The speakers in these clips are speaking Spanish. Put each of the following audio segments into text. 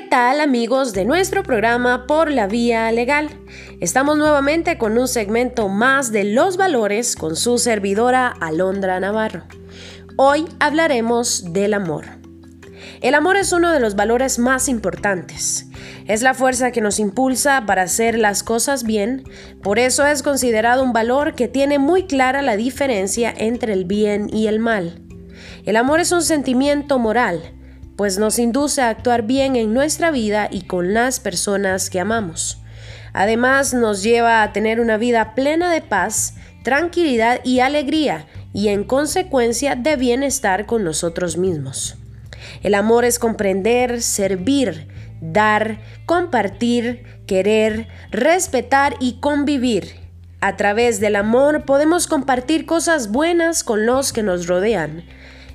tal amigos de nuestro programa Por la Vía Legal? Estamos nuevamente con un segmento más de los valores con su servidora Alondra Navarro. Hoy hablaremos del amor. El amor es uno de los valores más importantes. Es la fuerza que nos impulsa para hacer las cosas bien, por eso es considerado un valor que tiene muy clara la diferencia entre el bien y el mal. El amor es un sentimiento moral, pues nos induce a actuar bien en nuestra vida y con las personas que amamos. Además, nos lleva a tener una vida plena de paz, tranquilidad y alegría, y en consecuencia de bienestar con nosotros mismos. El amor es comprender, servir, dar, compartir, querer, respetar y convivir. A través del amor podemos compartir cosas buenas con los que nos rodean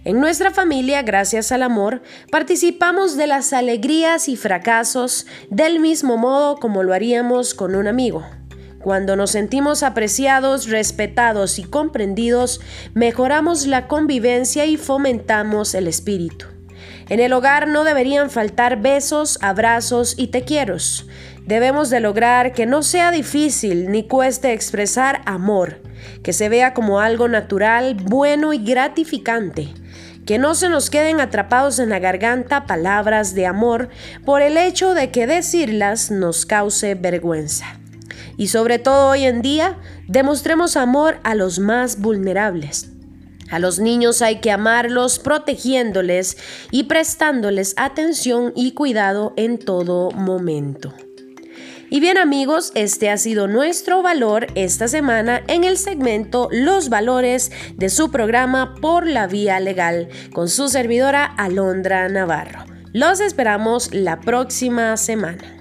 en nuestra familia, gracias al amor, participamos de las alegrías y fracasos del mismo modo como lo haríamos con un amigo. Cuando nos sentimos apreciados, respetados y comprendidos, mejoramos la convivencia y fomentamos el espíritu. En el hogar no deberían faltar besos, abrazos y te quiero. Debemos de lograr que no sea difícil ni cueste expresar amor, que se vea como algo natural, bueno y gratificante que no se nos queden atrapados en la garganta palabras de amor por el hecho de que decirlas nos cause vergüenza. Y sobre todo hoy en día, demostremos amor a los más vulnerables. A los niños hay que amarlos protegiéndoles y prestándoles atención y cuidado en todo momento. Y bien amigos, este ha sido nuestro valor esta semana en el segmento Los valores de su programa Por la Vía Legal con su servidora Alondra Navarro. Los esperamos la próxima semana.